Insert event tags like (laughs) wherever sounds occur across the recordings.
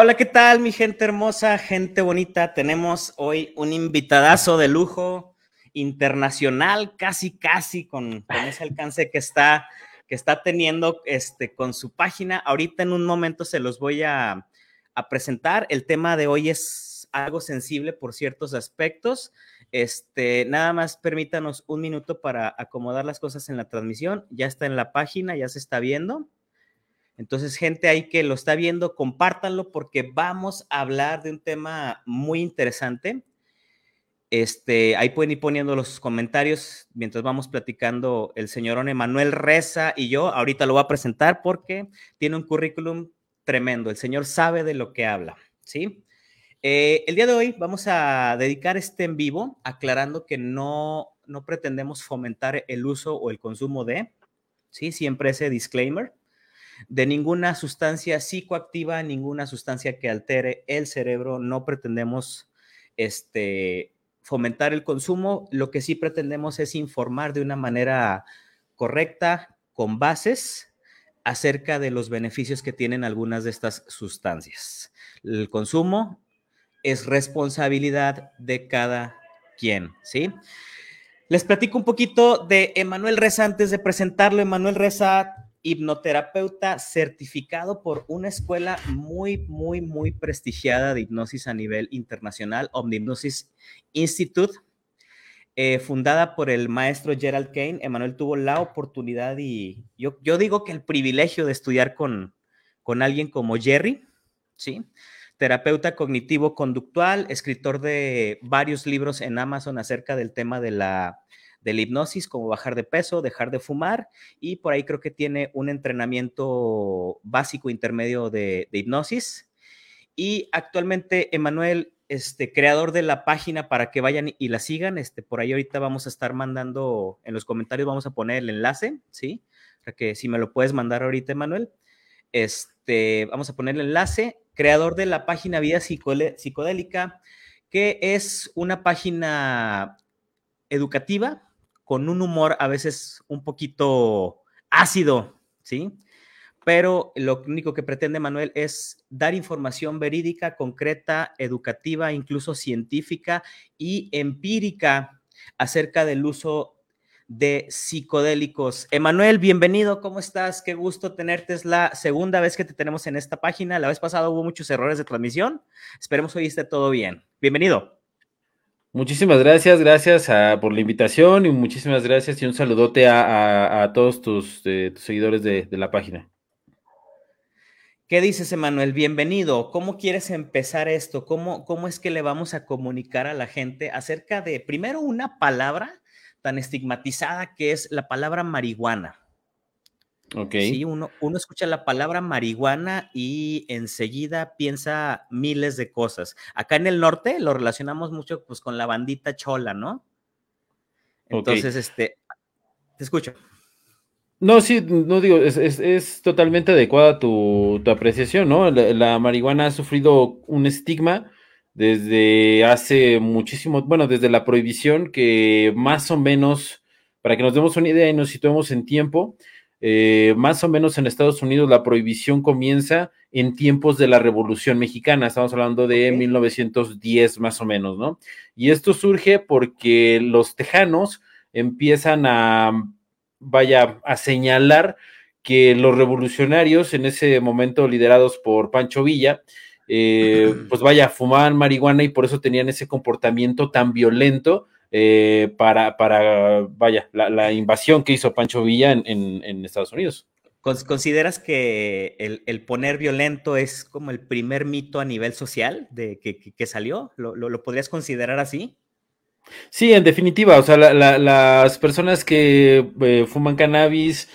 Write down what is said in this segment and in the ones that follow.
Hola, ¿qué tal, mi gente hermosa, gente bonita? Tenemos hoy un invitadazo de lujo internacional, casi, casi con, ese alcance que está, que está teniendo este, con su página. Ahorita en un momento se los voy a, a presentar. El tema de hoy es algo sensible por ciertos aspectos. Este, nada más permítanos un minuto para acomodar las cosas en la transmisión. Ya está en la página, ya se está viendo. Entonces, gente ahí que lo está viendo, compártanlo porque vamos a hablar de un tema muy interesante. Este, ahí pueden ir poniendo los comentarios mientras vamos platicando el señor Emanuel Reza y yo. Ahorita lo voy a presentar porque tiene un currículum tremendo. El señor sabe de lo que habla, ¿sí? Eh, el día de hoy vamos a dedicar este en vivo aclarando que no, no pretendemos fomentar el uso o el consumo de, ¿sí? Siempre ese disclaimer de ninguna sustancia psicoactiva, ninguna sustancia que altere el cerebro. No pretendemos este, fomentar el consumo. Lo que sí pretendemos es informar de una manera correcta, con bases, acerca de los beneficios que tienen algunas de estas sustancias. El consumo es responsabilidad de cada quien, ¿sí? Les platico un poquito de Emanuel Reza antes de presentarlo. Emanuel Reza hipnoterapeuta certificado por una escuela muy, muy, muy prestigiada de hipnosis a nivel internacional, Omnipnosis Institute, eh, fundada por el maestro Gerald Kane. Emanuel tuvo la oportunidad y yo, yo digo que el privilegio de estudiar con, con alguien como Jerry, ¿sí? Terapeuta cognitivo-conductual, escritor de varios libros en Amazon acerca del tema de la de la hipnosis, como bajar de peso, dejar de fumar, y por ahí creo que tiene un entrenamiento básico intermedio de, hipnosis. Y actualmente, Emanuel, este, creador de la página para que vayan y la sigan, este, por ahí ahorita vamos a estar mandando, en los comentarios vamos a poner el enlace, ¿sí? Para que si me lo puedes mandar ahorita, Emanuel, este, vamos a poner el enlace, creador de la página Vida Psicodélica, que es una página educativa, con un humor a veces un poquito ácido, ¿sí? Pero lo único que pretende Manuel es dar información verídica, concreta, educativa, incluso científica y empírica acerca del uso de psicodélicos. Emanuel, bienvenido, ¿cómo estás? Qué gusto tenerte. Es la segunda vez que te tenemos en esta página. La vez pasada hubo muchos errores de transmisión. Esperemos hoy esté todo bien. Bienvenido. Muchísimas gracias, gracias ah, por la invitación y muchísimas gracias y un saludote a, todos tus, eh, seguidores de, la página. ¿Qué dices, Emanuel? Bienvenido. ¿Cómo quieres empezar esto? ¿Cómo, ¿Cómo es que le vamos a comunicar a la gente acerca de, primero, una palabra tan estigmatizada que es la palabra marihuana? Ok. Sí, uno, uno escucha la palabra marihuana y enseguida piensa miles de cosas. Acá en el norte lo relacionamos mucho pues con la bandita chola, ¿no? Entonces, este, te escucho. No, sí, no digo, es, totalmente adecuada tu, apreciación, ¿no? La, marihuana ha sufrido un estigma desde hace muchísimo, bueno, desde la prohibición que más o menos, para que nos demos una idea y nos situemos en tiempo, eh, más o menos en Estados Unidos la prohibición comienza en tiempos de la Revolución Mexicana, estamos hablando de 1910 más o menos, ¿no? Y esto surge porque los tejanos empiezan a, vaya, a señalar que los revolucionarios, en ese momento liderados por Pancho Villa, eh, (clears throat) pues vaya, fumaban marihuana y por eso tenían ese comportamiento tan violento eh, para, para, vaya, la, invasión que hizo Pancho Villa en, Estados Unidos. ¿Consideras que el, poner violento es como el primer mito a nivel social de que, salió? ¿Lo, podrías considerar así? Sí, en definitiva, o sea, las personas que eh, fuman cannabis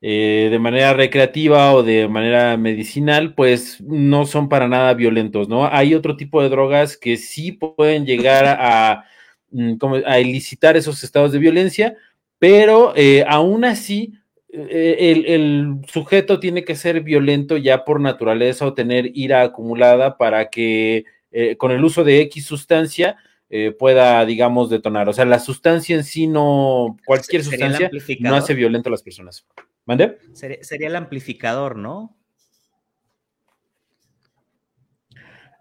eh, de manera recreativa o de manera medicinal, pues no son para nada violentos, ¿no? Hay otro tipo de drogas que sí pueden llegar a a elicitar esos estados de violencia, pero eh, aún así eh, el, sujeto tiene que ser violento ya por naturaleza o tener ira acumulada para que eh, con el uso de X sustancia pueda, digamos, detonar. O sea, la sustancia en sí no, cualquier sustancia no hace violento a las personas. ¿Mande? sería el amplificador, ¿no?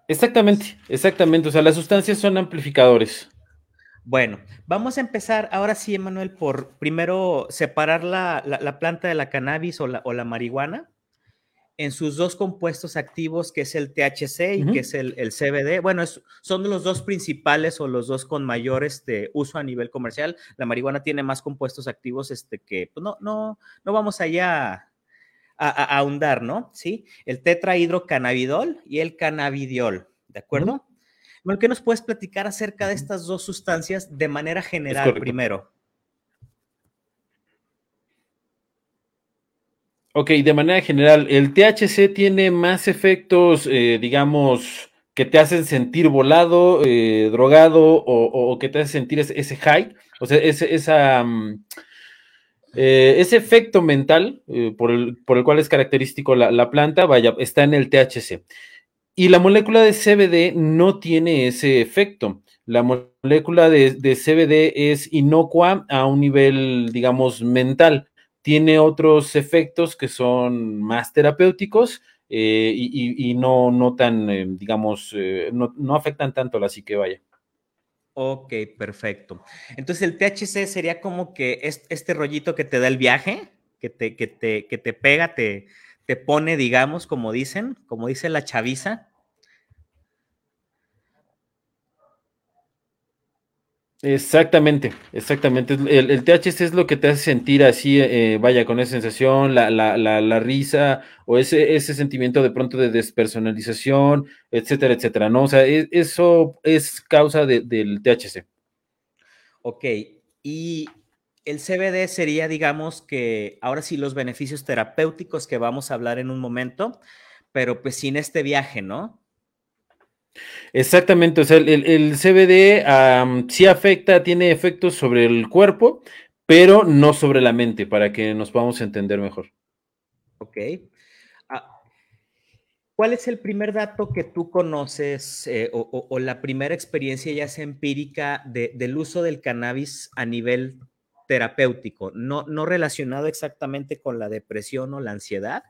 Exactamente, exactamente. O sea, las sustancias son amplificadores. Bueno, vamos a empezar ahora sí, Emanuel, por primero separar la, planta de la cannabis o la, o la, marihuana en sus dos compuestos activos, que es el THC y que es el, CBD. Bueno, son los dos principales o los dos con mayor este, uso a nivel comercial. La marihuana tiene más compuestos activos este, que pues, no, no, no vamos allá a, ahondar, ¿no? Sí, el tetrahidrocannabidol y el cannabidiol, ¿de acuerdo? ¿Qué nos puedes platicar acerca de estas dos sustancias de manera general primero? Ok, de manera general, el THC tiene más efectos, eh, digamos, que te hacen sentir volado, eh, drogado o, que te hacen sentir ese, high, o sea, ese, esa, mm, eh, ese efecto mental por el, cual es característico la, planta, vaya, está en el THC. Y la molécula de CBD no tiene ese efecto. La molécula de, CBD es inocua a un nivel, digamos, mental. Tiene otros efectos que son más terapéuticos eh, y, no, no tan, eh, digamos, eh, no, afectan tanto la psique, vaya. Ok, perfecto. Entonces el THC sería como que este, rollito que te da el viaje, que te, que te, que te pega, te, te pone, digamos, como dicen, como dice la chaviza. Exactamente, exactamente. El, THC es lo que te hace sentir así, eh, vaya, con esa sensación, la, la, la, risa o ese, ese sentimiento de pronto de despersonalización, etcétera, etcétera, ¿no? O sea, e, eso es causa del THC. Ok, y el CBD sería, digamos, que ahora sí los beneficios terapéuticos que vamos a hablar en un momento, pero pues sin este viaje, ¿no? Exactamente, o sea, el, CBD sí afecta, tiene efectos sobre el cuerpo, pero no sobre la mente, para que nos podamos entender mejor. Ok. Ah, ¿Cuál es el primer dato que tú conoces eh, o, la primera experiencia ya sea empírica del uso del cannabis a nivel terapéutico? No, no relacionado exactamente con la depresión o la ansiedad,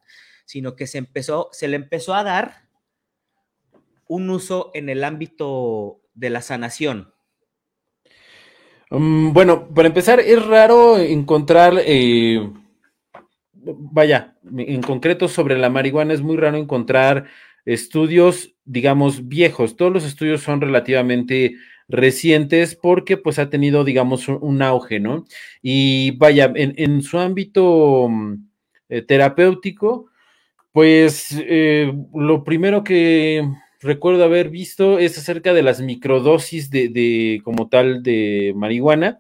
sino que se empezó, se le empezó a dar un uso en el ámbito de la sanación? Mm, bueno, para empezar, es raro encontrar, eh, vaya, en concreto sobre la marihuana es muy raro encontrar estudios, digamos, viejos. Todos los estudios son relativamente recientes porque pues ha tenido, digamos, un, auge, ¿no? Y vaya, en, su ámbito mm, eh, terapéutico, pues eh, lo primero que recuerdo haber visto es acerca de las microdosis de, como tal de marihuana,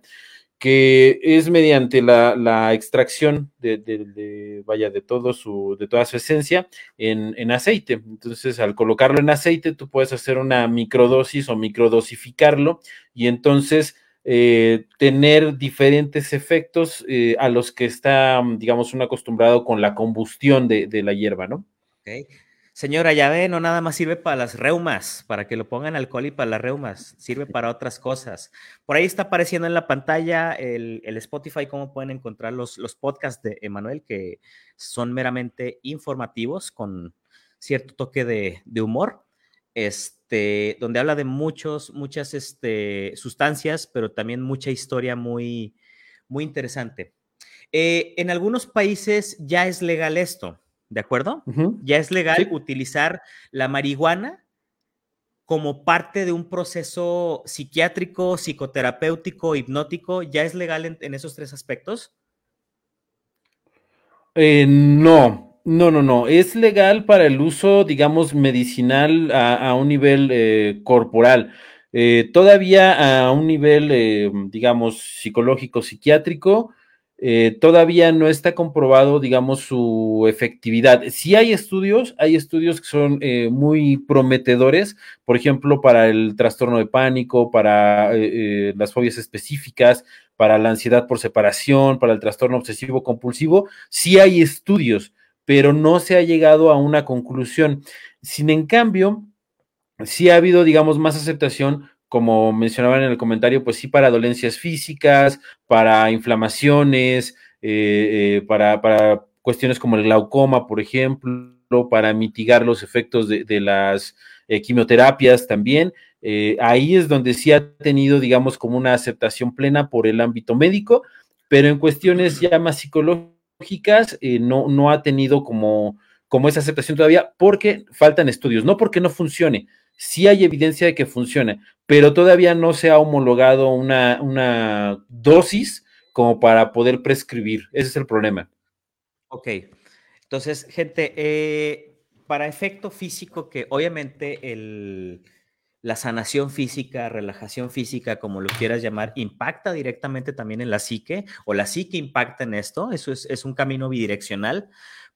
que es mediante la, extracción de, vaya, de todo su, de toda su esencia en, aceite. Entonces, al colocarlo en aceite, tú puedes hacer una microdosis o microdosificarlo y entonces eh, tener diferentes efectos eh, a los que está, digamos, un acostumbrado con la combustión de, la hierba, ¿no? Señora, ya ve, no nada más sirve para las reumas, para que lo pongan alcohol y para las reumas, sirve para otras cosas. Por ahí está apareciendo en la pantalla el, Spotify, cómo pueden encontrar los, los podcasts de Emanuel, que son meramente informativos, con cierto toque de, humor, este, donde habla de muchos, muchas este, sustancias, pero también mucha historia muy, muy interesante. Eh, en algunos países ya es legal esto. ¿De acuerdo? Ya es legal utilizar la marihuana como parte de un proceso psiquiátrico, psicoterapéutico, hipnótico. ¿Ya es legal en, esos tres aspectos? Eh, no, no, no, no. Es legal para el uso, digamos, medicinal a, un nivel eh, corporal. Eh, todavía a un nivel, digamos, psicológico, psiquiátrico, eh, todavía no está comprobado, digamos, su efectividad. Sí hay estudios, hay estudios que son eh, muy prometedores, por ejemplo, para el trastorno de pánico, para eh, las fobias específicas, para la ansiedad por separación, para el trastorno obsesivo compulsivo, sí hay estudios, pero no se ha llegado a una conclusión. Sin en cambio, sí ha habido, digamos, más aceptación como mencionaban en el comentario, pues sí para dolencias físicas, para inflamaciones, eh, eh, para, para, cuestiones como el glaucoma, por ejemplo, para mitigar los efectos de, las quimioterapias también. ahí es donde sí ha tenido, digamos, como una aceptación plena por el ámbito médico, pero en cuestiones ya más psicológicas no, no ha tenido como, como esa aceptación todavía porque faltan estudios, no porque no funcione, sí hay evidencia de que funciona, pero todavía no se ha homologado una, una dosis como para poder prescribir. Ese es el problema. Ok. Entonces, gente, eh, para efecto físico, que obviamente el, la sanación física, relajación física, como lo quieras llamar, impacta directamente también en la psique, o la psique impacta en esto, eso es, es un camino bidireccional.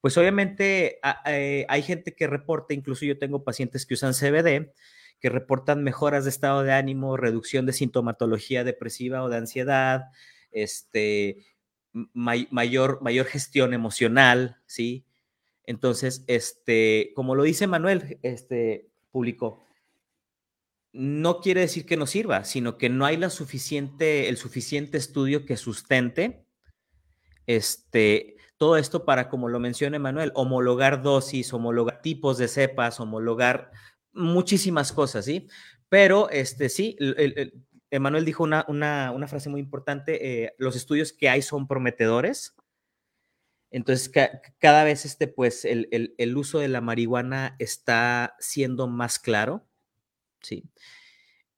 Pues obviamente eh, hay gente que reporta, incluso yo tengo pacientes que usan CBD, que reportan mejoras de estado de ánimo, reducción de sintomatología depresiva o de ansiedad, este, mayor, mayor gestión emocional, ¿sí? Entonces, este, como lo dice Manuel, este, publicó, no quiere decir que no sirva, sino que no hay la suficiente, el suficiente estudio que sustente este, todo esto para, como lo menciona Manuel, homologar dosis, homologar tipos de cepas, homologar muchísimas cosas, ¿sí? Pero, este, sí, el, Emanuel dijo una, una, frase muy importante, eh, los estudios que hay son prometedores. Entonces, cada vez este, pues, el, el, uso de la marihuana está siendo más claro, ¿sí?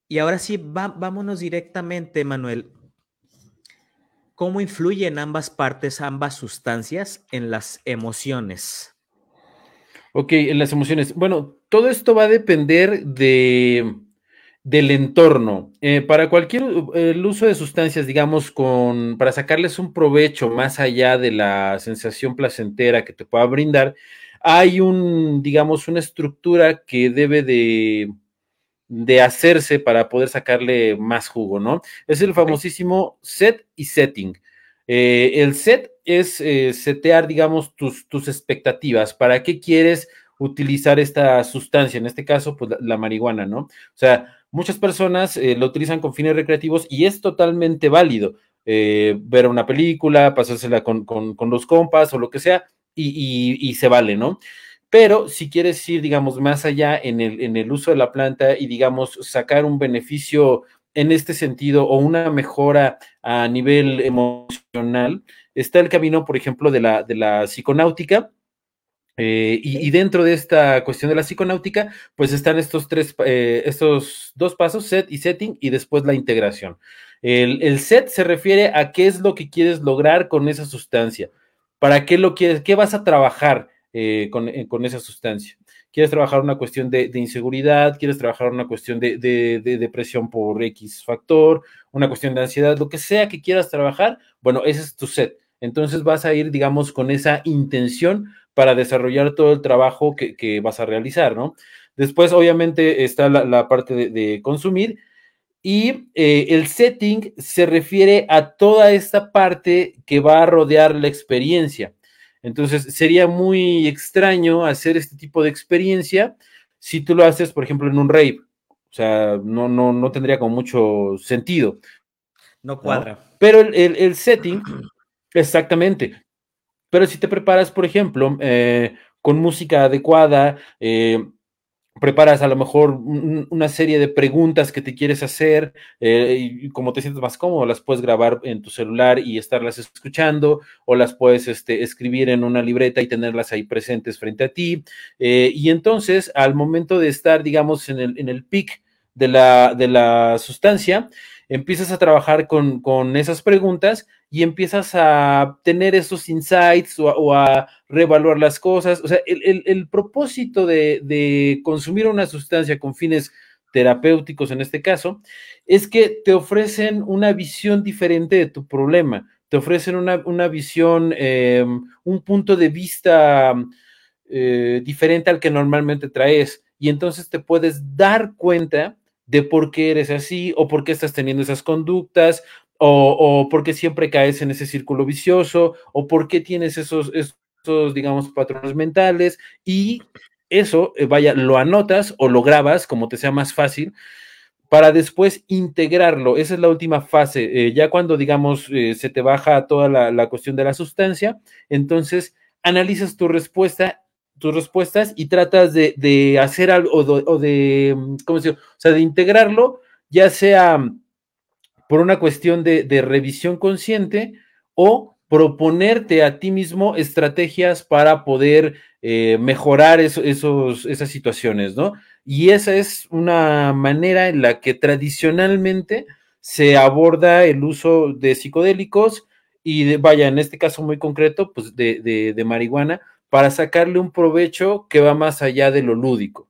Y ahora sí, vámonos directamente, Manuel. ¿Cómo influyen ambas partes, ambas sustancias en las emociones? Ok, en las emociones. Bueno, todo esto va a depender de, del entorno. Eh, para cualquier el uso de sustancias, digamos, con, para sacarles un provecho más allá de la sensación placentera que te pueda brindar, hay un, digamos, una estructura que debe de, de hacerse para poder sacarle más jugo, ¿no? Es el famosísimo set y setting. Eh, el set es eh, setear, digamos, tus, tus expectativas. ¿Para qué quieres utilizar esta sustancia? En este caso, pues la, la marihuana, ¿no? O sea, muchas personas eh, lo utilizan con fines recreativos y es totalmente válido. Ver una película, pasársela con, los compas o lo que sea, y, se vale, ¿no? Pero si quieres ir, digamos, más allá en el, en el uso de la planta y, digamos, sacar un beneficio en este sentido o una mejora a nivel emocional, está el camino, por ejemplo, de la, de la psiconáutica, eh, y, dentro de esta cuestión de la psiconáutica, pues están estos tres, eh, estos dos pasos, set y setting, y después la integración. El, set se refiere a qué es lo que quieres lograr con esa sustancia, para qué lo quieres, qué vas a trabajar eh, con, esa sustancia. ¿Quieres trabajar una cuestión de, inseguridad? ¿Quieres trabajar una cuestión de, de, depresión por X factor? ¿Una cuestión de ansiedad? Lo que sea que quieras trabajar, bueno, ese es tu set. Entonces vas a ir, digamos, con esa intención para desarrollar todo el trabajo que, vas a realizar, ¿no? Después, obviamente, está la, parte de, consumir y eh, el setting se refiere a toda esta parte que va a rodear la experiencia. Entonces, sería muy extraño hacer este tipo de experiencia si tú lo haces, por ejemplo, en un rave. O sea, no, no, no tendría como mucho sentido. No cuadra. Pero el, el setting, exactamente. Pero si te preparas, por ejemplo, eh, con música adecuada, eh, preparas a lo mejor una serie de preguntas que te quieres hacer eh, y como te sientes más cómodo, las puedes grabar en tu celular y estarlas escuchando o las puedes este, escribir en una libreta y tenerlas ahí presentes frente a ti. y entonces, al momento de estar, digamos, en el, en el pic de la, de la sustancia, empiezas a trabajar con, con esas preguntas y empiezas a tener esos insights o, a reevaluar las cosas. O sea, el, propósito de, consumir una sustancia con fines terapéuticos en este caso, es que te ofrecen una visión diferente de tu problema, te ofrecen una, visión, em, un punto de vista eh, diferente al que normalmente traes y entonces te puedes dar cuenta de por qué eres así o por qué estás teniendo esas conductas o, por qué siempre caes en ese círculo vicioso o por qué tienes esos, esos digamos, patrones mentales y eso, eh, vaya, lo anotas o lo grabas como te sea más fácil para después integrarlo. Esa es la última fase. Eh, ya cuando, digamos, eh, se te baja toda la, la, cuestión de la sustancia, entonces analizas tu respuesta tus respuestas y tratas de, hacer algo o de, ¿cómo se O sea, de integrarlo, ya sea por una cuestión de, revisión consciente o proponerte a ti mismo estrategias para poder eh, mejorar esos, esas situaciones, ¿no? Y esa es una manera en la que tradicionalmente se aborda el uso de psicodélicos y vaya, en este caso muy concreto, pues de, de marihuana, para sacarle un provecho que va más allá de lo lúdico.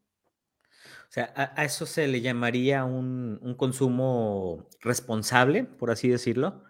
O sea, a, eso se le llamaría un, un, consumo responsable, por así decirlo.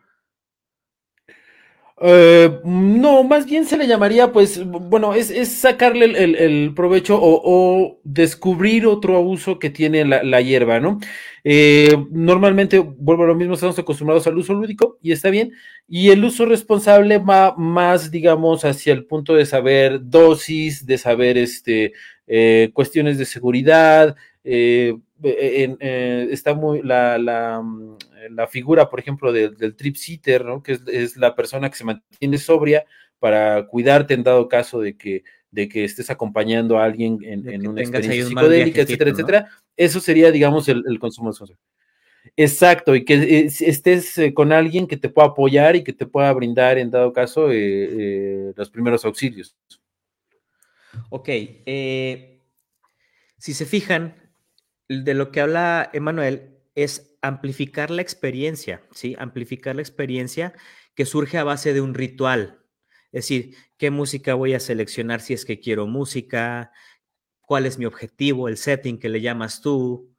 Eh, no, más bien se le llamaría, pues, bueno, es, sacarle el, provecho o, descubrir otro uso que tiene la, hierba, ¿no? Eh, normalmente, vuelvo a lo mismo, estamos acostumbrados al uso lúdico y está bien. Y el uso responsable va más, digamos, hacia el punto de saber dosis, de saber este, eh, cuestiones de seguridad, está muy la, mm, la figura, por ejemplo, del trip sitter, ¿no? que es, la persona que se mantiene sobria para cuidarte en dado caso de que, de que estés acompañando a alguien en, una experiencia psicodélica, etcétera, etcétera. Eso sería, digamos, el, consumo de Exacto, y que eh, estés eh, con alguien que te pueda apoyar y que te pueda brindar, en dado caso, eh, los primeros auxilios. Ok, si se fijan, de lo que habla Emanuel es amplificar la experiencia, ¿sí? Amplificar la experiencia que surge a base de un ritual. Es decir, ¿qué música voy a seleccionar si es que quiero música? ¿Cuál es mi objetivo? El setting que le llamas tú.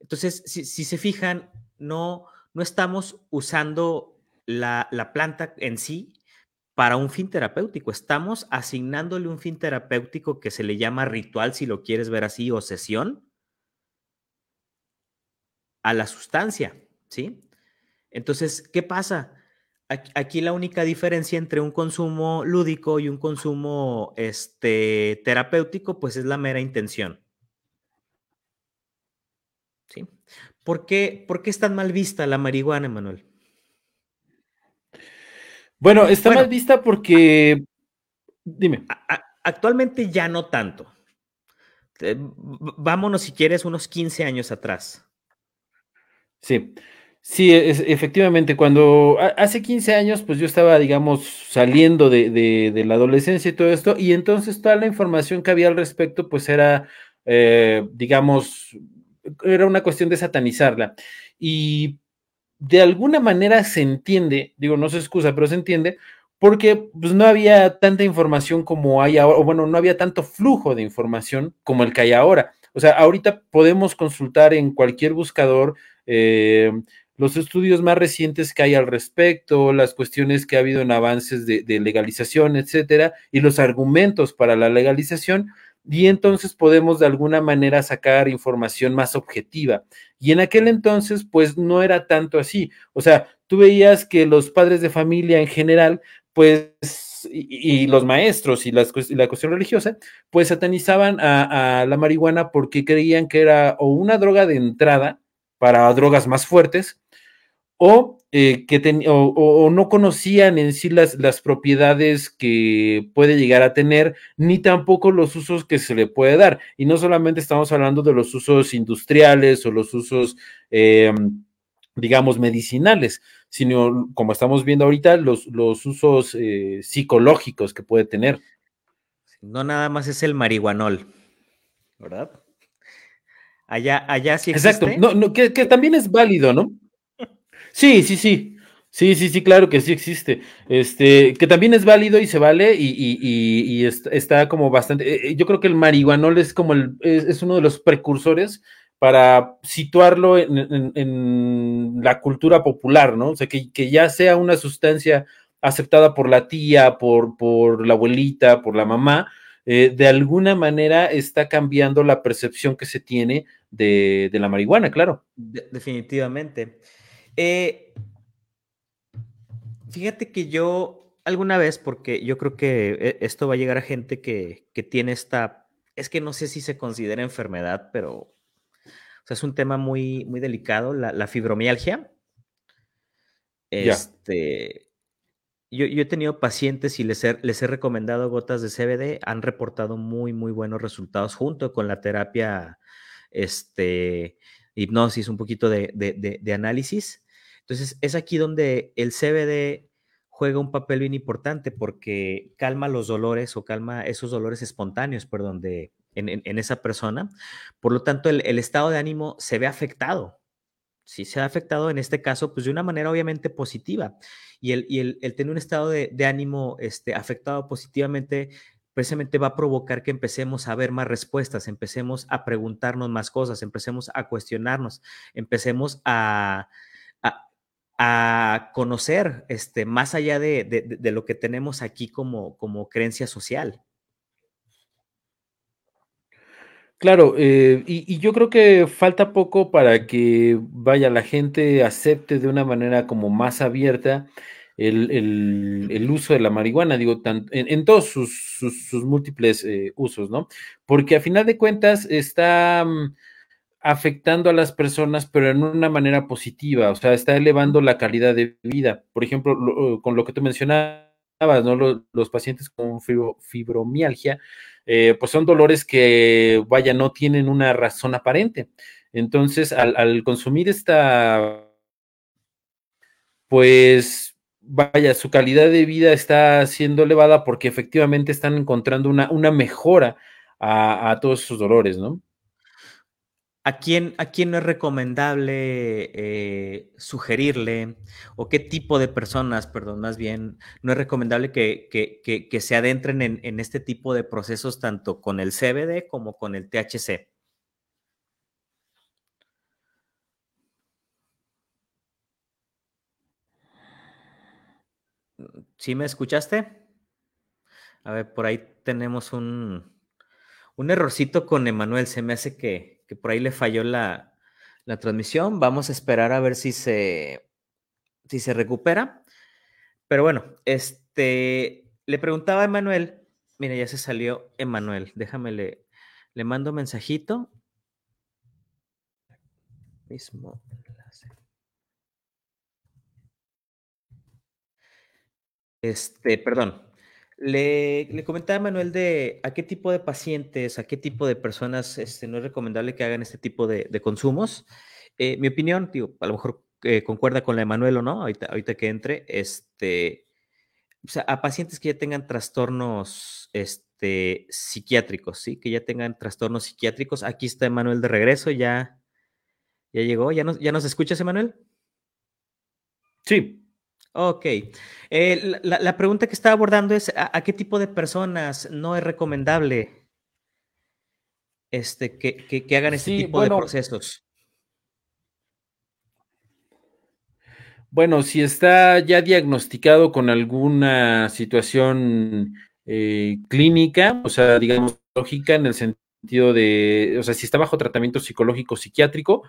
Entonces, si, se fijan, no, no estamos usando la, la planta en sí para un fin terapéutico. Estamos asignándole un fin terapéutico que se le llama ritual, si lo quieres ver así, o sesión, a la sustancia, ¿sí? Entonces, ¿qué pasa? Aquí la única diferencia entre un consumo lúdico y un consumo este, terapéutico, pues es la mera intención. ¿Sí? ¿Por qué, ¿Por qué es tan mal vista la marihuana, Manuel? Bueno, está mal vista porque, dime. actualmente ya no tanto. Eh, vámonos, si quieres, unos 15 años atrás. Sí, sí, efectivamente, cuando hace 15 años, pues yo estaba, digamos, saliendo de, la adolescencia y todo esto, y entonces toda la información que había al respecto, pues era, eh, digamos, era una cuestión de satanizarla. Y de alguna manera se entiende, digo, no se excusa, pero se entiende, porque pues, no había tanta información como hay ahora, o bueno, no había tanto flujo de información como el que hay ahora. O sea, ahorita podemos consultar en cualquier buscador eh, los estudios más recientes que hay al respecto, las cuestiones que ha habido en avances de, legalización, etcétera, y los argumentos para la legalización, y entonces podemos de alguna manera sacar información más objetiva. Y en aquel entonces, pues no era tanto así. O sea, tú veías que los padres de familia en general, pues y, los maestros y, la cuestión religiosa, pues satanizaban a, la marihuana porque creían que era o una droga de entrada para drogas más fuertes, o, eh, que o, no conocían en sí las, las, propiedades que puede llegar a tener, ni tampoco los usos que se le puede dar. Y no solamente estamos hablando de los usos industriales o los usos, em, digamos, medicinales, sino, como estamos viendo ahorita, los, los usos eh, psicológicos que puede tener. No nada más es el marihuanol, ¿verdad? Allá, allá sí existe. Exacto, no, no, que, también es válido, ¿no? Sí, sí, sí. Sí, sí, sí, claro que sí existe. Este, que también es válido y se vale y, y, y, está como bastante. Eh, eh, yo creo que el marihuanol es como el, es, uno de los precursores para situarlo en, en, la cultura popular, ¿no? O sea, que, que, ya sea una sustancia aceptada por la tía, por, por la abuelita, por la mamá, eh, de alguna manera está cambiando la percepción que se tiene de, la marihuana, claro. definitivamente. Eh, fíjate que yo alguna vez, porque yo creo que eh, esto va a llegar a gente que, tiene esta, es que no sé si se considera enfermedad, pero es un tema muy, muy delicado, la, fibromialgia. Este, yo, he tenido pacientes y les he, les he, recomendado gotas de CBD, han reportado muy, muy buenos resultados junto con la terapia, este, hipnosis, un poquito de, de, análisis. Entonces, es aquí donde el CBD juega un papel bien importante porque calma los dolores o calma esos dolores espontáneos, perdón, de, en, en, esa persona. Por lo tanto, el, el estado de ánimo se ve afectado sí se ha afectado en este caso, pues de una manera obviamente positiva. Y el, y tener un estado de, ánimo este, afectado positivamente precisamente va a provocar que empecemos a ver más respuestas, empecemos a preguntarnos más cosas, empecemos a cuestionarnos, empecemos a, a, a conocer este, más allá de, de, de, lo que tenemos aquí como, como creencia social. Claro, eh, y, yo creo que falta poco para que vaya la gente acepte de una manera como más abierta el, uso de la marihuana, digo, en, todos sus, múltiples eh, usos, ¿no? Porque a final de cuentas está mm, afectando a las personas, pero en una manera positiva, o sea, está elevando la calidad de vida. Por ejemplo, con lo que tú mencionabas, ¿no? Los, pacientes con fibromialgia eh, pues son dolores que, vaya, no tienen una razón aparente. Entonces, al, consumir esta, pues, vaya, su calidad de vida está siendo elevada porque efectivamente están encontrando una, una mejora a, a todos sus dolores, ¿no? ¿A quién, ¿A quién no es recomendable eh, sugerirle o qué tipo de personas, perdón, más bien, no es recomendable que, que, que, se adentren en, este tipo de procesos tanto con el CBD como con el THC? ¿Sí me escuchaste? A ver, por ahí tenemos un, un errorcito con Emanuel. Se me hace que, por ahí le falló la, transmisión. Vamos a esperar a ver si se, recupera. Pero bueno, este, le preguntaba a Emanuel, mira, ya se salió Emanuel, déjame le, le mando mensajito. Mismo enlace. Este, perdón, le, comentaba a Manuel de a qué tipo de pacientes, a qué tipo de personas este, no es recomendable que hagan este tipo de, consumos. Eh, mi opinión, digo, a lo mejor eh, concuerda con la de Manuel o no, ahorita, que entre, este, o sea, a pacientes que ya tengan trastornos este, psiquiátricos, ¿sí? Que ya tengan trastornos psiquiátricos. Aquí está Emanuel de regreso, ya, ya llegó. ¿Ya nos, ¿Ya nos escuchas, Emanuel? Sí. Ok. Eh, la, pregunta que estaba abordando es, ¿a, qué tipo de personas no es recomendable este, que, hagan este tipo de procesos? Bueno, si está ya diagnosticado con alguna situación eh, clínica, o sea, digamos, lógica en el sentido de, o sea, si está bajo tratamiento psicológico psiquiátrico,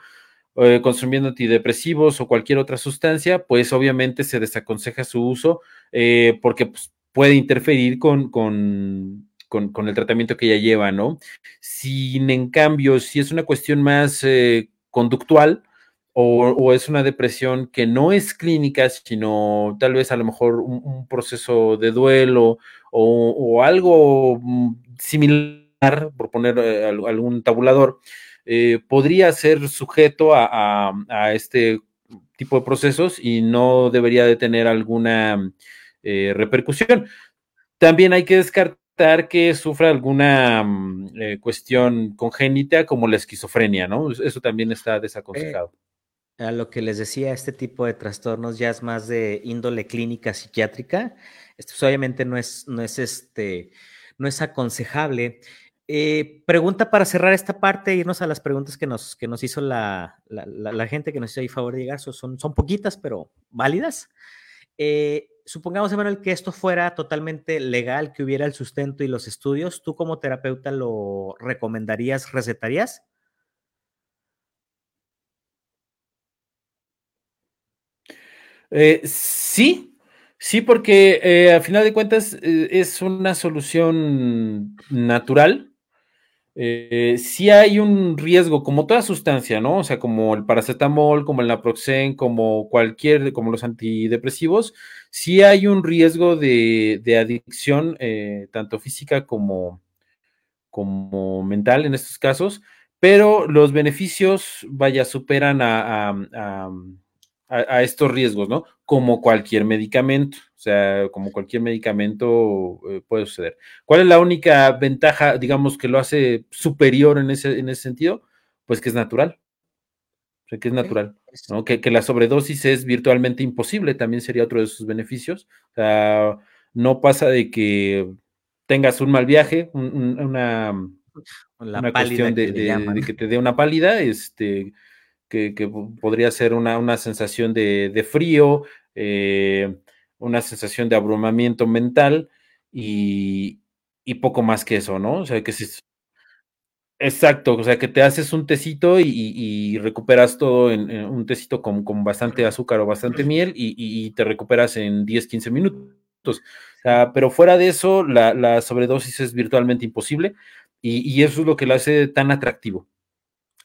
eh, consumiendo antidepresivos o cualquier otra sustancia, pues obviamente se desaconseja su uso eh, porque pues, puede interferir con, con, con, el tratamiento que ella lleva, ¿no? Sin en cambio, si es una cuestión más eh, conductual, o, es una depresión que no es clínica, sino tal vez a lo mejor un, proceso de duelo o, algo mm, similar, por poner algún tabulador, eh, podría ser sujeto a, este tipo de procesos y no debería de tener alguna eh, repercusión. También hay que descartar que sufra alguna mm, eh, cuestión congénita como la esquizofrenia, ¿no? Eso también está desaconsejado. a lo que les decía, este tipo de trastornos ya es más de índole clínica psiquiátrica. Esto pues, obviamente no es, no es este, no es aconsejable. Eh, pregunta para cerrar esta parte, irnos a las preguntas que nos, que nos hizo la, gente que nos hizo ahí favor de llegar. Son, son poquitas, pero válidas. Eh, supongamos, Emanuel, que esto fuera totalmente legal, que hubiera el sustento y los estudios. ¿Tú como terapeuta lo recomendarías, recetarías? Eh, sí, sí, porque a final de cuentas es una solución natural eh, sí hay un riesgo, como toda sustancia, ¿no? O sea, como el paracetamol, como el naproxen, como cualquier, como los antidepresivos, sí hay un riesgo de, adicción, eh, tanto física como, como mental en estos casos, pero los beneficios, vaya, superan a a, estos riesgos, ¿no? Como cualquier medicamento, sea, como cualquier medicamento eh, puede suceder. ¿Cuál es la única ventaja, digamos, que lo hace superior en ese, en ese sentido? Pues que es natural. O sea, que es natural, ¿no? Que, la sobredosis es virtualmente imposible, también sería otro de sus beneficios. O sea, no pasa de que tengas un mal viaje, una, una cuestión de, de, que te dé una pálida, este, que, podría ser una, sensación de, frío, eh, una sensación de abrumamiento mental y, poco más que eso, ¿no? O sea, que si... Exacto, o sea, que te haces un tecito y, recuperas todo en, un tecito con, bastante azúcar o bastante miel y, te recuperas en 10, 15 minutos. pero fuera de eso, la, la sobredosis es virtualmente imposible y, eso es lo que lo hace tan atractivo.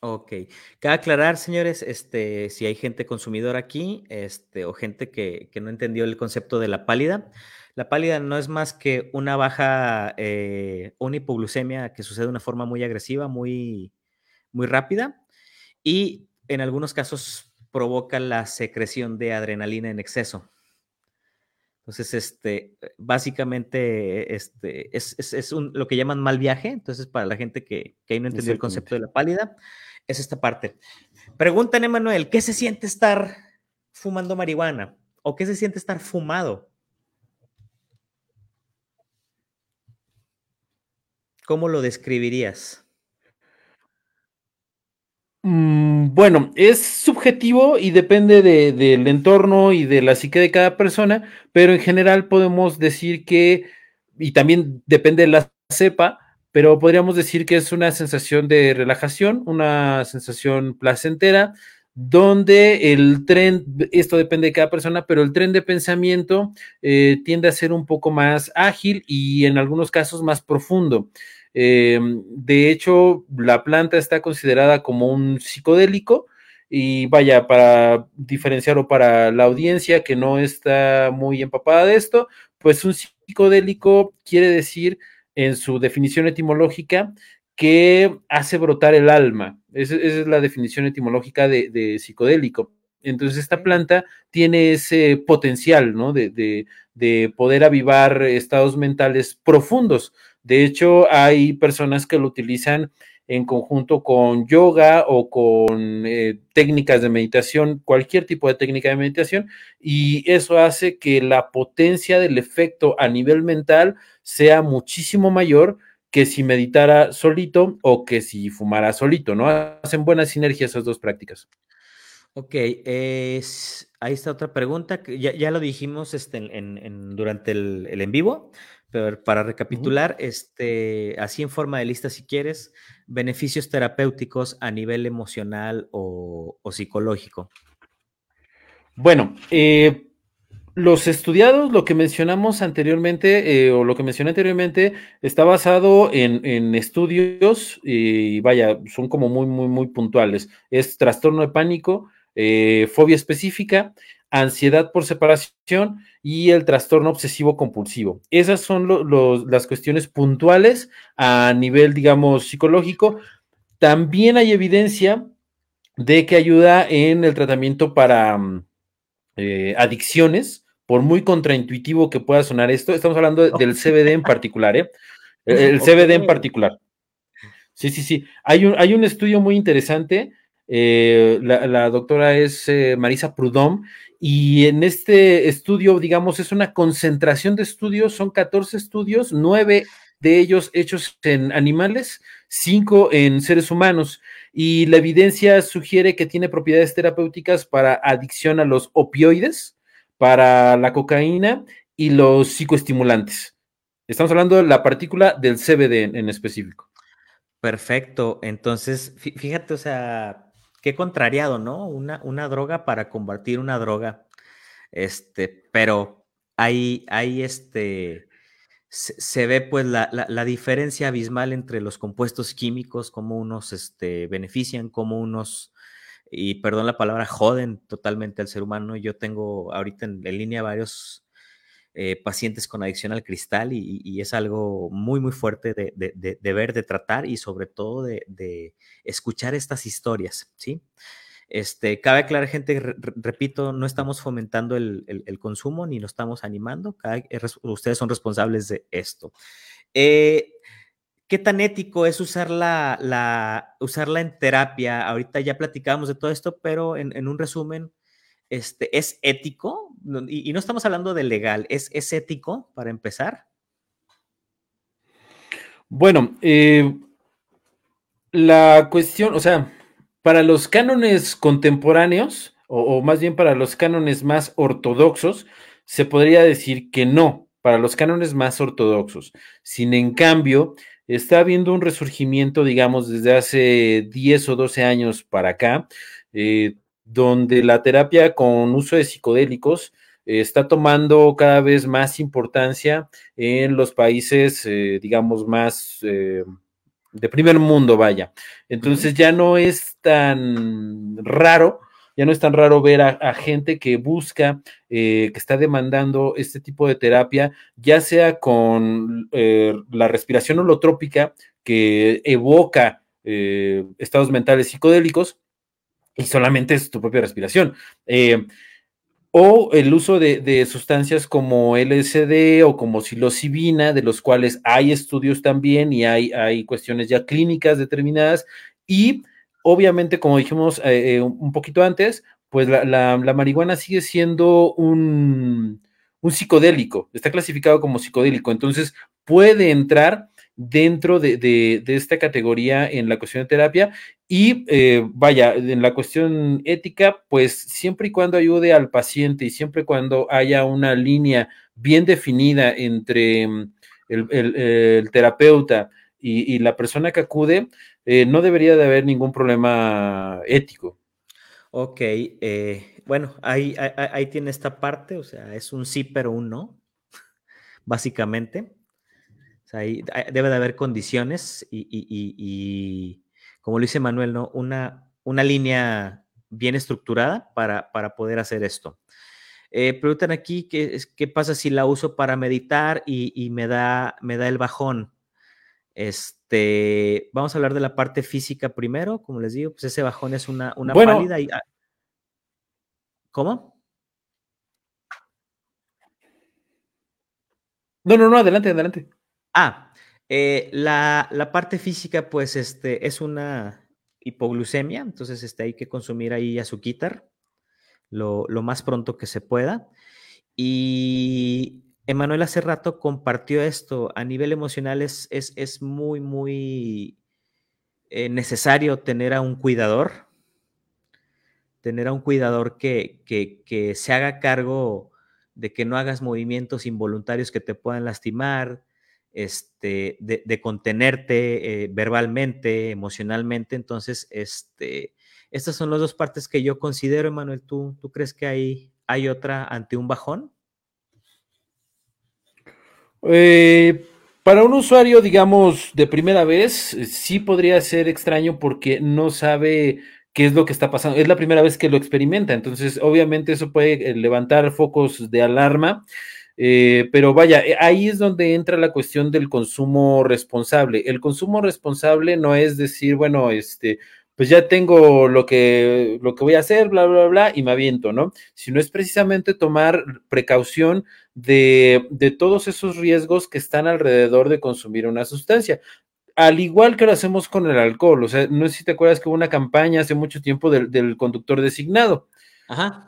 Ok. Cabe aclarar, señores, este, si hay gente consumidora aquí, este, o gente que, no entendió el concepto de la pálida. La pálida no es más que una baja, eh, una hipoglucemia que sucede de una forma muy agresiva, muy, muy rápida, y en algunos casos provoca la secreción de adrenalina en exceso. Entonces, este, básicamente, este, es, lo que llaman mal viaje. Entonces, para la gente que, que ahí no entendió el concepto de la pálida, es esta parte. Preguntan, Emanuel, ¿qué se siente estar fumando marihuana? ¿O qué se siente estar fumado? ¿Cómo lo describirías? Mm, bueno, es subjetivo y depende del entorno y de la psique de cada persona, pero en general podemos decir que, y también depende de la cepa, pero podríamos decir que es una sensación de relajación, una sensación placentera, donde el tren, esto depende de cada persona, pero el tren de pensamiento eh, tiende a ser un poco más ágil y en algunos casos más profundo. Eh, de hecho, la planta está considerada como un psicodélico y vaya, para diferenciar o para la audiencia que no está muy empapada de esto, pues un psicodélico quiere decir en su definición etimológica que hace brotar el alma. Esa, es la definición etimológica de, psicodélico. Entonces, esta planta tiene ese potencial, ¿no? De, poder avivar estados mentales profundos. De hecho, hay personas que lo utilizan en conjunto con yoga o con eh, técnicas de meditación, cualquier tipo de técnica de meditación, y eso hace que la potencia del efecto a nivel mental sea muchísimo mayor que si meditara solito o que si fumara solito, ¿no? Hacen buena sinergia esas dos prácticas. Ok, ahí está otra pregunta, que ya, lo dijimos este, durante el, en vivo, pero para recapitular, este, así en forma de lista si quieres, beneficios terapéuticos a nivel emocional o, o psicológico. Bueno, eh, los estudiados, lo que mencionamos anteriormente, eh, o lo que mencioné anteriormente, está basado en, estudios y vaya, son como muy, muy, muy puntuales. Es trastorno de pánico, eh, fobia específica, ansiedad por separación y el trastorno obsesivo compulsivo. Esas son las cuestiones puntuales a nivel, digamos, psicológico. También hay evidencia de que ayuda en el tratamiento para mm, eh, adicciones por muy contraintuitivo que pueda sonar esto, estamos hablando del CBD en particular, ¿eh? (laughs) El, CBD en particular. Sí, sí, sí. Hay un, hay un estudio muy interesante. Eh, la, doctora es eh, Marisa Prudhomme, y en este estudio, digamos, es una concentración de estudios, son 14 estudios, 9 de ellos hechos en animales, 5 en seres humanos, y la evidencia sugiere que tiene propiedades terapéuticas para adicción a los opioides, para la cocaína y los psicoestimulantes. Estamos hablando de la partícula del CBD en, específico. Perfecto. Entonces, fíjate, o sea, qué contrariado, ¿no? Una, una droga para combatir una droga. Este, pero hay, hay este, se, ve pues la, la, diferencia abismal entre los compuestos químicos, cómo unos este, benefician, cómo unos, y perdón la palabra, joden totalmente al ser humano. Yo tengo ahorita en, línea varios eh, pacientes con adicción al cristal y, es algo muy, muy fuerte de, de, ver, de tratar y sobre todo de, escuchar estas historias, ¿sí? Este, cabe aclarar, gente, repito, no estamos fomentando el, consumo ni lo estamos animando. ustedes son responsables de esto. Eh, ¿Qué tan ético es usarla, la, usarla en terapia? Ahorita ya platicábamos de todo esto, pero en, un resumen, este, ¿es ético? Y, no estamos hablando de legal, ¿es, es ético para empezar? Bueno, eh, la cuestión, o sea, para los cánones contemporáneos, o, más bien para los cánones más ortodoxos, se podría decir que no, para los cánones más ortodoxos. Sin en cambio, está habiendo un resurgimiento, digamos, desde hace 10 o 12 años para acá, eh, donde la terapia con uso de psicodélicos eh, está tomando cada vez más importancia en los países, eh, digamos, más de primer mundo, vaya. Entonces ya no es tan raro, ya no es tan raro ver a, gente que busca, eh, que está demandando este tipo de terapia, ya sea con eh, la respiración holotrópica que evoca eh, estados mentales psicodélicos y solamente es tu propia respiración. O el uso de, sustancias como LSD o como psilocibina, de los cuales hay estudios también y hay, hay cuestiones ya clínicas determinadas. Y obviamente, como dijimos eh, eh, un poquito antes, pues la, marihuana sigue siendo un, un psicodélico, está clasificado como psicodélico, entonces puede entrar dentro de, esta categoría en la cuestión de terapia y eh, vaya, en la cuestión ética, pues siempre y cuando ayude al paciente y siempre y cuando haya una línea bien definida entre mm, el, terapeuta y, la persona que acude, eh, no debería de haber ningún problema ético. Ok, eh, bueno, ahí, ahí tiene esta parte, o sea, es un sí pero un no, (laughs) básicamente debe de haber condiciones y, como lo dice Manuel, ¿no? Una, una línea bien estructurada para, para poder hacer esto. Eh, preguntan aquí qué, qué pasa si la uso para meditar y, me, da, me da el bajón. Este, vamos a hablar de la parte física primero, como les digo, pues ese bajón es una, una pálida y, ah, ¿Cómo? No, no, no, adelante, adelante. Ah, eh, la, parte física, pues, este, es una hipoglucemia, entonces este, hay que consumir ahí azuquitar lo, lo más pronto que se pueda. Y Emanuel hace rato compartió esto, a nivel emocional es, es, muy, muy eh, necesario tener a un cuidador, tener a un cuidador que, que, que se haga cargo de que no hagas movimientos involuntarios que te puedan lastimar, este, de, contenerte eh, verbalmente, emocionalmente. Entonces, este, estas son las dos partes que yo considero, Emanuel. ¿Tú, tú crees que hay, hay otra ante un bajón? Eh, para un usuario, digamos, de primera vez, eh, sí podría ser extraño porque no sabe qué es lo que está pasando. Es la primera vez que lo experimenta, entonces obviamente eso puede levantar focos de alarma. Eh, pero vaya, eh, ahí es donde entra la cuestión del consumo responsable. El consumo responsable no es decir, bueno, este, pues ya tengo lo que, lo que voy a hacer, bla, bla, bla, y me aviento, ¿no? Sino es precisamente tomar precaución de, de todos esos riesgos que están alrededor de consumir una sustancia al igual que lo hacemos con el alcohol. O sea, no sé si te acuerdas que hubo una campaña hace mucho tiempo del, del conductor designado. Ajá.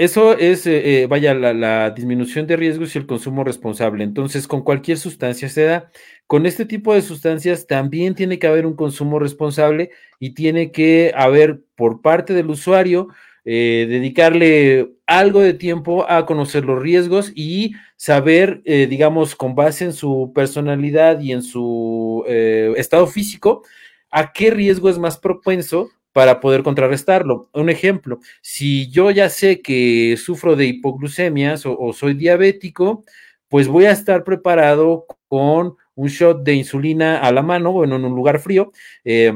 Eso es, eh, eh, vaya, la, disminución de riesgos y el consumo responsable. Entonces, con cualquier sustancia se da. Con este tipo de sustancias también tiene que haber un consumo responsable y tiene que haber por parte del usuario eh, dedicarle algo de tiempo a conocer los riesgos y saber, digamos, con base en su personalidad y en su estado físico, a qué riesgo es más propenso para poder contrarrestarlo. Un ejemplo, si yo ya sé que sufro de hipoglucemias o, soy diabético, pues voy a estar preparado con un shot de insulina a la mano, bueno, en un lugar frío, eh,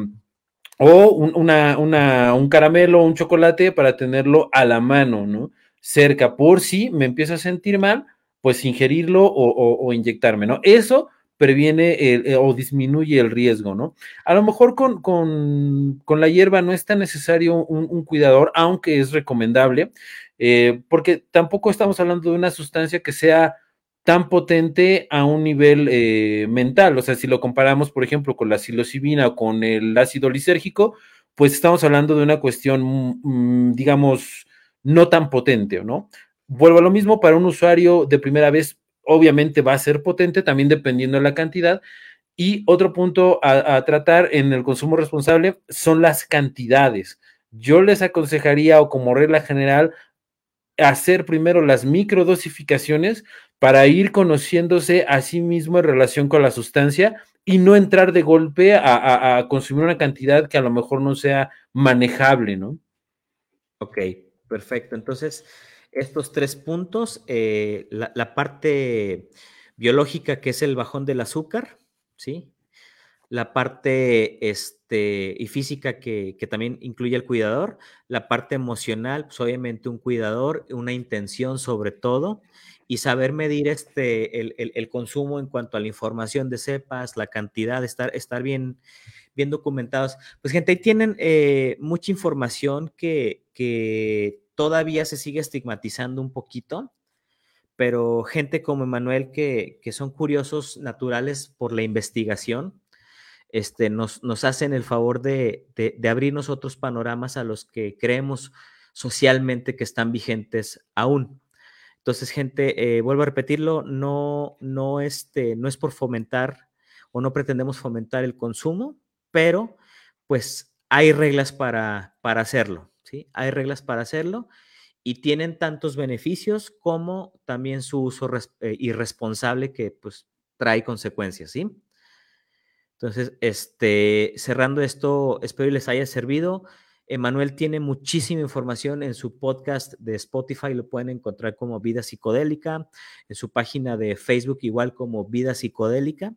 o un, caramelo o un chocolate para tenerlo a la mano, ¿no? Cerca, por si me empiezo a sentir mal, pues ingerirlo o, inyectarme, ¿no? Eso previene eh, o disminuye el riesgo, ¿no? A lo mejor con, la hierba no es tan necesario un, cuidador, aunque es recomendable, eh, porque tampoco estamos hablando de una sustancia que sea tan potente a un nivel eh, mental. O sea, si lo comparamos, por ejemplo, con la psilocibina o con el ácido lisérgico, pues estamos hablando de una cuestión, mm, digamos, no tan potente, ¿no? Vuelvo a lo mismo, para un usuario de primera vez, obviamente va a ser potente, también dependiendo de la cantidad. Y otro punto a, a tratar en el consumo responsable son las cantidades. Yo les aconsejaría, o como regla general, hacer primero las microdosificaciones para ir conociéndose a sí mismo en relación con la sustancia y no entrar de golpe a, consumir una cantidad que a lo mejor no sea manejable, ¿no? Ok, perfecto. Entonces, estos tres puntos, eh, la, parte biológica que es el bajón del azúcar, ¿sí? La parte este, y física que, que, también incluye el cuidador, la parte emocional, pues obviamente un cuidador, una intención sobre todo, y saber medir este, el, consumo en cuanto a la información de cepas, la cantidad, estar, estar bien, bien documentados. Pues gente, ahí tienen eh, mucha información que, que todavía se sigue estigmatizando un poquito, pero gente como Emanuel que, que son curiosos naturales por la investigación, este, nos, nos hacen el favor de, de, abrirnos otros panoramas a los que creemos socialmente que están vigentes aún. Entonces, gente, eh, vuelvo a repetirlo, no, no, este, no es por fomentar o no pretendemos fomentar el consumo, pero pues hay reglas para, para hacerlo, Hay reglas para hacerlo y tienen tantos beneficios como también su uso eh, irresponsable que pues trae consecuencias, ¿sí? Entonces, este, cerrando esto, espero les haya servido. Emanuel tiene muchísima información en su podcast de Spotify, lo pueden encontrar como Vida Psicodélica, en su página de Facebook igual como Vida Psicodélica.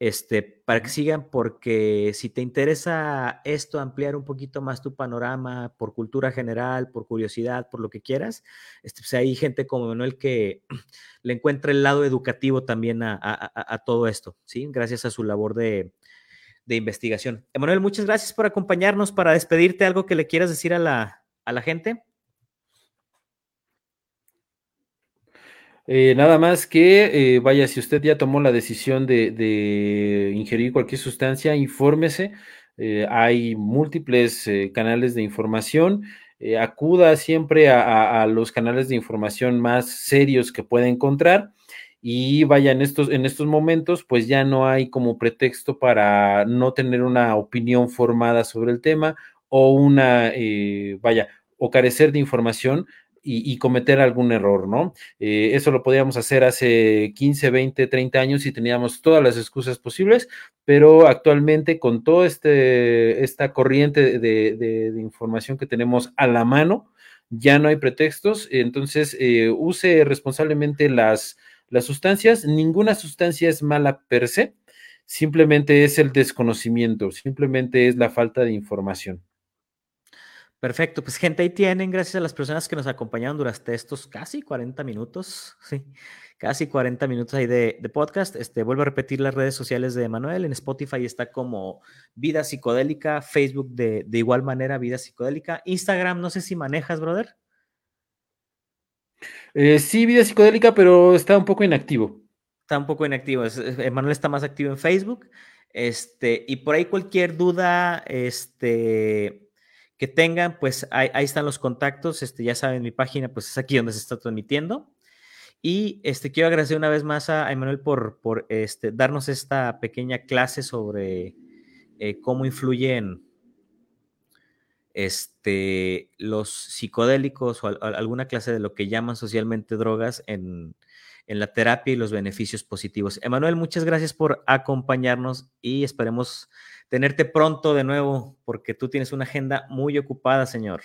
Este, para que sigan, porque si te interesa esto, ampliar un poquito más tu panorama por cultura general, por curiosidad, por lo que quieras, este, pues hay gente como Emanuel que (clears throat) le encuentra el lado educativo también a, a todo esto, ¿sí? Gracias a su labor de, de investigación. Emanuel, muchas gracias por acompañarnos. Para despedirte, algo que le quieras decir a la, a la gente. Eh, nada más que, eh, vaya, si usted ya tomó la decisión de, ingerir cualquier sustancia, infórmese. Eh, hay múltiples canales de información. acuda siempre a, los canales de información más serios que pueda encontrar y vaya, en estos, en estos momentos, pues ya no hay como pretexto para no tener una opinión formada sobre el tema o una, vaya, o carecer de información y, cometer algún error, ¿no? Eh, eso lo podíamos hacer hace 15, 20, 30 años y teníamos todas las excusas posibles, pero actualmente con toda este, esta corriente de, de, información que tenemos a la mano, ya no hay pretextos, entonces eh, use responsablemente las las sustancias, ninguna sustancia es mala per se, simplemente es el desconocimiento, simplemente es la falta de información. Perfecto, pues gente, ahí tienen, gracias a las personas que nos acompañaron durante estos casi 40 minutos, sí, casi 40 minutos ahí de, podcast. Este, vuelvo a repetir las redes sociales de Manuel, en Spotify está como Vida Psicodélica, Facebook de, de igual manera Vida Psicodélica, Instagram, no sé si manejas, brother. Eh, sí, vida psicodélica, pero está un poco inactivo. Está un poco inactivo. Emanuel está más activo en Facebook. Este, y por ahí cualquier duda este, que tengan, pues ahí, están los contactos. Este, ya saben, mi página pues es aquí donde se está transmitiendo. Y este, quiero agradecer una vez más a Emanuel por, por este, darnos esta pequeña clase sobre eh, cómo influyen este, los psicodélicos o alguna clase de lo que llaman socialmente drogas en, en la terapia y los beneficios positivos. Emanuel, muchas gracias por acompañarnos y esperemos tenerte pronto de nuevo porque tú tienes una agenda muy ocupada, señor.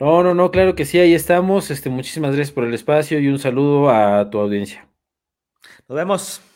No, no, no, claro que sí, ahí estamos. Este, muchísimas gracias por el espacio y un saludo a tu audiencia. Nos vemos.